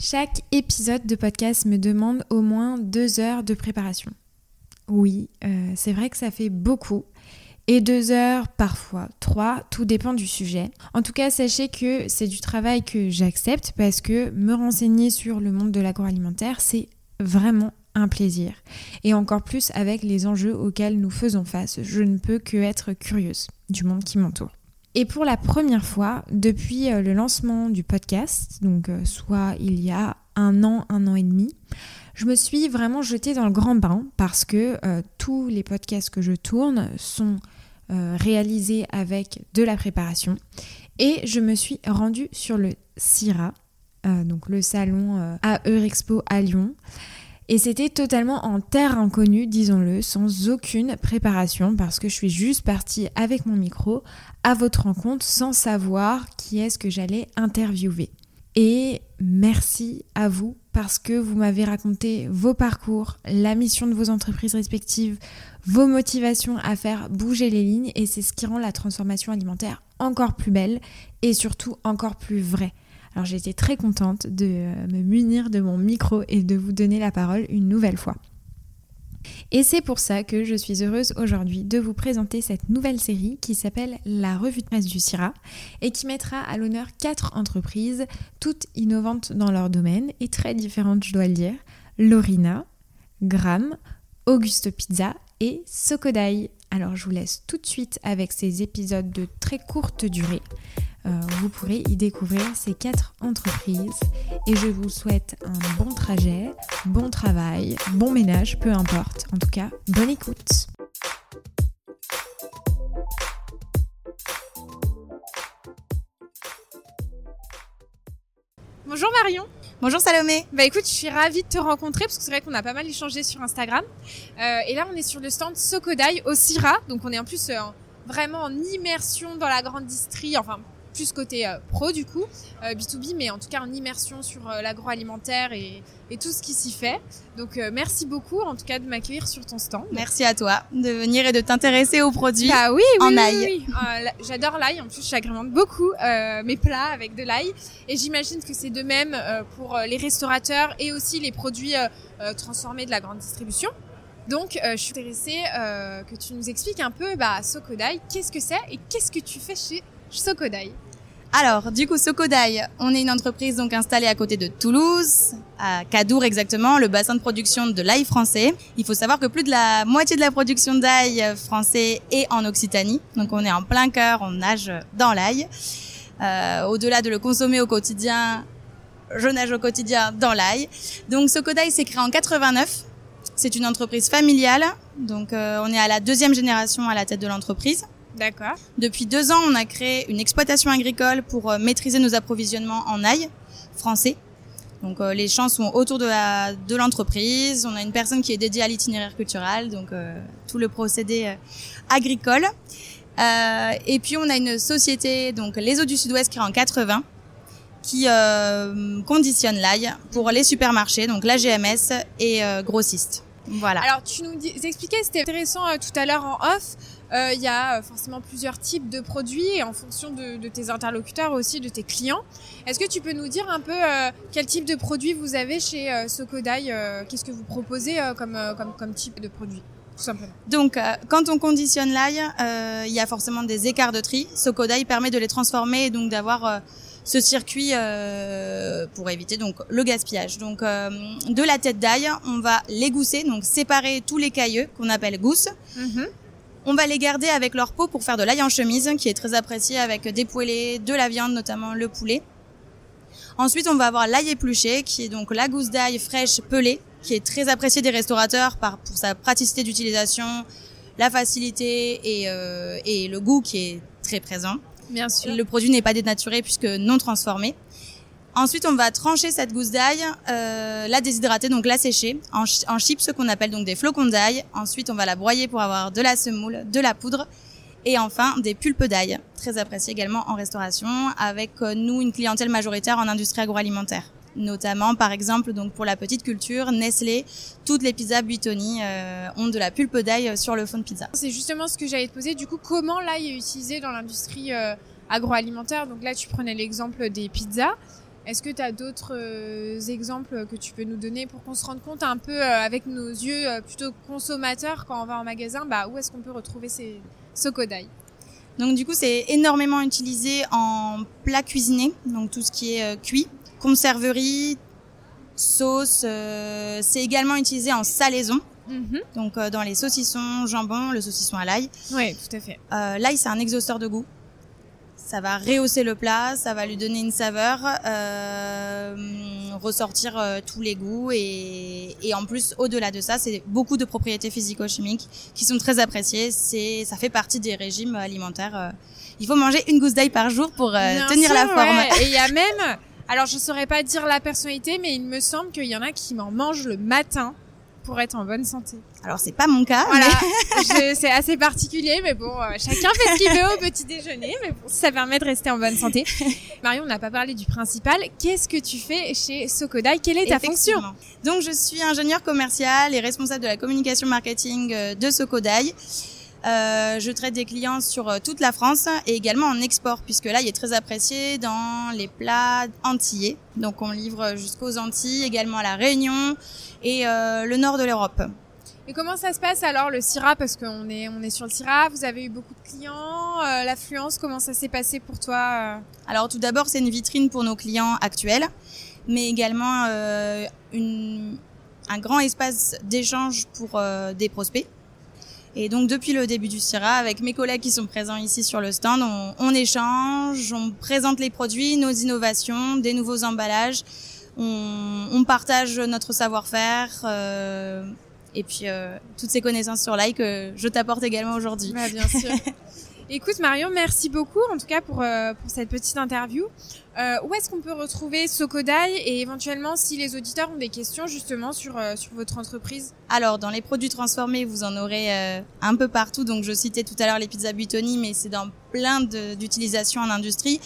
Chaque épisode de podcast me demande au moins deux heures de préparation. Oui, euh, c'est vrai que ça fait beaucoup. Et deux heures, parfois trois, tout dépend du sujet. En tout cas, sachez que c'est du travail que j'accepte parce que me renseigner sur le monde de l'agroalimentaire, c'est vraiment un plaisir. Et encore plus avec les enjeux auxquels nous faisons face. Je ne peux que être curieuse du monde qui m'entoure. Et pour la première fois, depuis euh, le lancement du podcast, donc euh, soit il y a un an, un an et demi, je me suis vraiment jetée dans le grand bain parce que euh, tous les podcasts que je tourne sont réalisés avec de la préparation. Et je me suis rendue sur le CIRA, donc le salon à Eurexpo à Lyon. Et c'était totalement en terre inconnue, disons-le, sans aucune préparation, parce que je suis juste partie avec mon micro à votre rencontre sans savoir qui est-ce que j'allais interviewer. Et merci à vous parce que vous m'avez raconté vos parcours, la mission de vos entreprises respectives, vos motivations à faire bouger les lignes et c'est ce qui rend la transformation alimentaire encore plus belle et surtout encore plus vraie. Alors j'ai très contente de euh, me munir de mon micro et de vous donner la parole une nouvelle fois. Et c'est pour ça que je suis heureuse aujourd'hui de vous présenter cette nouvelle série qui s'appelle La revue de presse du CIRA et qui mettra à l'honneur quatre entreprises, toutes innovantes dans leur domaine et très différentes, je dois le dire. Lorina, Gram, Augusto Pizza et Sokodai. Alors je vous laisse tout de suite avec ces épisodes de très courte durée. Euh, vous pourrez y découvrir ces quatre entreprises et je vous souhaite un bon trajet, bon travail, bon ménage, peu importe. En tout cas, bonne écoute. Bonjour Marion. Bonjour Salomé. Bah écoute, je suis ravie de te rencontrer parce que c'est vrai qu'on a pas mal échangé sur Instagram. Euh, et là, on est sur le stand Sokodai au Sira. Donc on est en plus euh, vraiment en immersion dans la grande distrie, enfin plus côté euh, pro du coup, B2B, euh, mais en tout cas en immersion sur euh, l'agroalimentaire et, tout ce qui s'y fait. Donc merci beaucoup en tout cas de m'accueillir sur ton stand. Merci à toi de venir et de t'intéresser aux produits bah oui, en ail. J'adore l'ail, en plus j'agrémente beaucoup mes plats avec de l'ail et j'imagine que c'est de même pour les restaurateurs et aussi les produits transformés de la grande distribution. Donc, je suis intéressée que tu nous expliques un peu, bah, Sokodai, qu'est-ce que c'est et qu'est-ce que tu fais chez Sokodai alors, du coup, Sokodai, on est une entreprise donc installée à côté de Toulouse, à Cadour exactement, le bassin de production de l'ail français. Il faut savoir que plus de la moitié de la production d'ail français est en Occitanie, donc on est en plein cœur, on nage dans l'ail. Euh, Au-delà de le consommer au quotidien, je nage au quotidien dans l'ail. Donc Sokodai s'est créé en 89. C'est une entreprise familiale, donc euh, on est à la deuxième génération à la tête de l'entreprise. D'accord. Depuis deux ans, on a créé une exploitation agricole pour euh, maîtriser nos approvisionnements en ail français. Donc euh, les champs sont autour de la de l'entreprise. On a une personne qui est dédiée à l'itinéraire culturel, donc euh, tout le procédé agricole. et puis on a une société, donc les eaux du Sud-Ouest, qui est en 80, qui conditionne l'ail pour les supermarchés, donc la GMS et grossistes. Voilà. Alors tu nous expliquais, c'était intéressant tout à l'heure en off. Euh, il y a euh, forcément plusieurs types de produits et en fonction de, tes interlocuteurs aussi, de tes clients. Est-ce que tu peux nous dire un peu euh, quel type de produit vous avez chez Sokodai Qu'est-ce que vous proposez comme, comme, comme type de produit tout simplement? Donc, quand on conditionne l'ail, il y a forcément des écarts de tri. Sokodai permet de les transformer et donc d'avoir ce circuit pour éviter donc le gaspillage. Donc, de la tête d'ail, on va l'égousser, donc séparer tous les cailleux qu'on appelle gousses. Mm-hmm. On va les garder avec leur peau pour faire de l'ail en chemise, qui est très apprécié avec des poêlés, de la viande, notamment le poulet. Ensuite, on va avoir l'ail épluché, qui est donc la gousse d'ail fraîche pelée, qui est très appréciée des restaurateurs par, pour sa praticité d'utilisation, la facilité et, euh, et le goût qui est très présent. Bien sûr. Le produit n'est pas dénaturé puisque non transformé. Ensuite, on va trancher cette gousse d'ail, euh, la déshydrater, donc la sécher en, en chips, ce qu'on appelle donc des flocons d'ail. Ensuite, on va la broyer pour avoir de la semoule, de la poudre et enfin des pulpes d'ail, très appréciées également en restauration, avec euh, nous une clientèle majoritaire en industrie agroalimentaire. Notamment, par exemple, donc pour la petite culture, Nestlé, toutes les pizzas Buitoni euh, ont de la pulpe d'ail sur le fond de pizza. C'est justement ce que j'allais te poser. Du coup, comment l'ail est utilisé dans l'industrie agroalimentaire? Donc là, tu prenais l'exemple des pizzas. Est-ce que tu as d'autres euh, exemples que tu peux nous donner pour qu'on se rende compte un peu euh, avec nos yeux euh, plutôt consommateurs quand on va en magasin, bah, où est-ce qu'on peut retrouver ces sokodai Donc du coup, c'est énormément utilisé en plat cuisiné, donc tout ce qui est cuit, conserverie, sauce. c'est également utilisé en salaison. Mhm. Donc dans les saucissons, jambon, le saucisson à l'ail. Oui, tout à fait. l'ail, c'est un exhausteur de goût ça va rehausser le plat, ça va lui donner une saveur, euh, ressortir euh, tous les goûts et, et en plus au-delà de ça, c'est beaucoup de propriétés physico-chimiques qui sont très appréciées. C'est, ça fait partie des régimes alimentaires. Euh. il faut manger une gousse d'ail par jour pour euh, tenir la forme. Et il y a même, alors je saurais pas dire la personnalité, mais il me semble qu'il y en a qui m'en mangent le matin pour être en bonne santé. Alors c'est pas mon cas. Voilà, c'est assez particulier, mais bon, euh, chacun fait ce qu'il veut au petit déjeuner, mais bon, ça permet de rester en bonne santé. Marion, on n'a pas parlé du principal. Qu'est-ce que tu fais chez Sokodai Quelle est ta fonction? Donc je suis ingénieur commercial et responsable de la communication marketing euh, de Sokodai. Euh, je traite des clients sur euh, toute la France et également en export, puisque là, il est très apprécié dans les plats antillais. Donc, on livre jusqu'aux Antilles, également à la Réunion et euh, le nord de l'Europe. Et comment ça se passe alors le Syrah? Parce qu'on est, on est sur le Syrah, vous avez eu beaucoup de clients, l'affluence, comment ça s'est passé pour toi Alors tout d'abord, c'est une vitrine pour nos clients actuels, mais également une, un grand espace d'échange pour des prospects. Et donc depuis le début du CIRA, avec mes collègues qui sont présents ici sur le stand, on, échange, on présente les produits, nos innovations, des nouveaux emballages, on, partage notre savoir-faire. Euh, et puis euh, toutes ces connaissances sur Like que je t'apporte également aujourd'hui. Bah, bien sûr. Écoute Marion, merci beaucoup en tout cas pour, euh, pour cette petite interview. Euh, où est-ce qu'on peut retrouver Sokodai et éventuellement si les auditeurs ont des questions justement sur, euh, sur votre entreprise Alors dans les produits transformés, vous en aurez euh, un peu partout. Donc je citais tout à l'heure les pizzas Buitoni, mais c'est dans plein d'utilisations en industrie.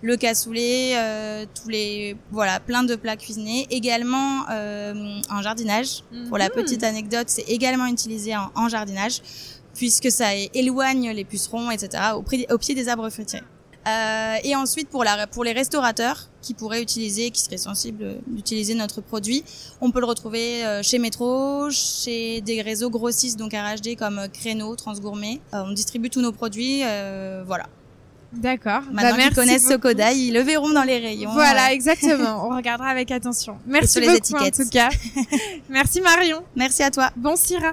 Le cassoulet, tous les voilà, plein de plats cuisinés. Également en jardinage. Pour la mhm. petite anecdote, c'est également utilisé en, en jardinage puisque ça éloigne les pucerons, etc., au, au pied des arbres fruitiers. Euh, et ensuite, pour, la, pour les restaurateurs qui pourraient utiliser, qui seraient sensibles d'utiliser notre produit, on peut le retrouver euh, chez Métro, chez des réseaux grossistes, donc RHD comme Créneau, Transgourmet. Euh, on distribue tous nos produits, euh, voilà. D'accord. Maintenant bah, qu'ils connaissent Sokodai, ils le verront dans les rayons. Voilà, exactement. On regardera avec attention. Merci sur les beaucoup, étiquettes. en tout cas. Merci Marion. Merci à toi. Bon Syrah.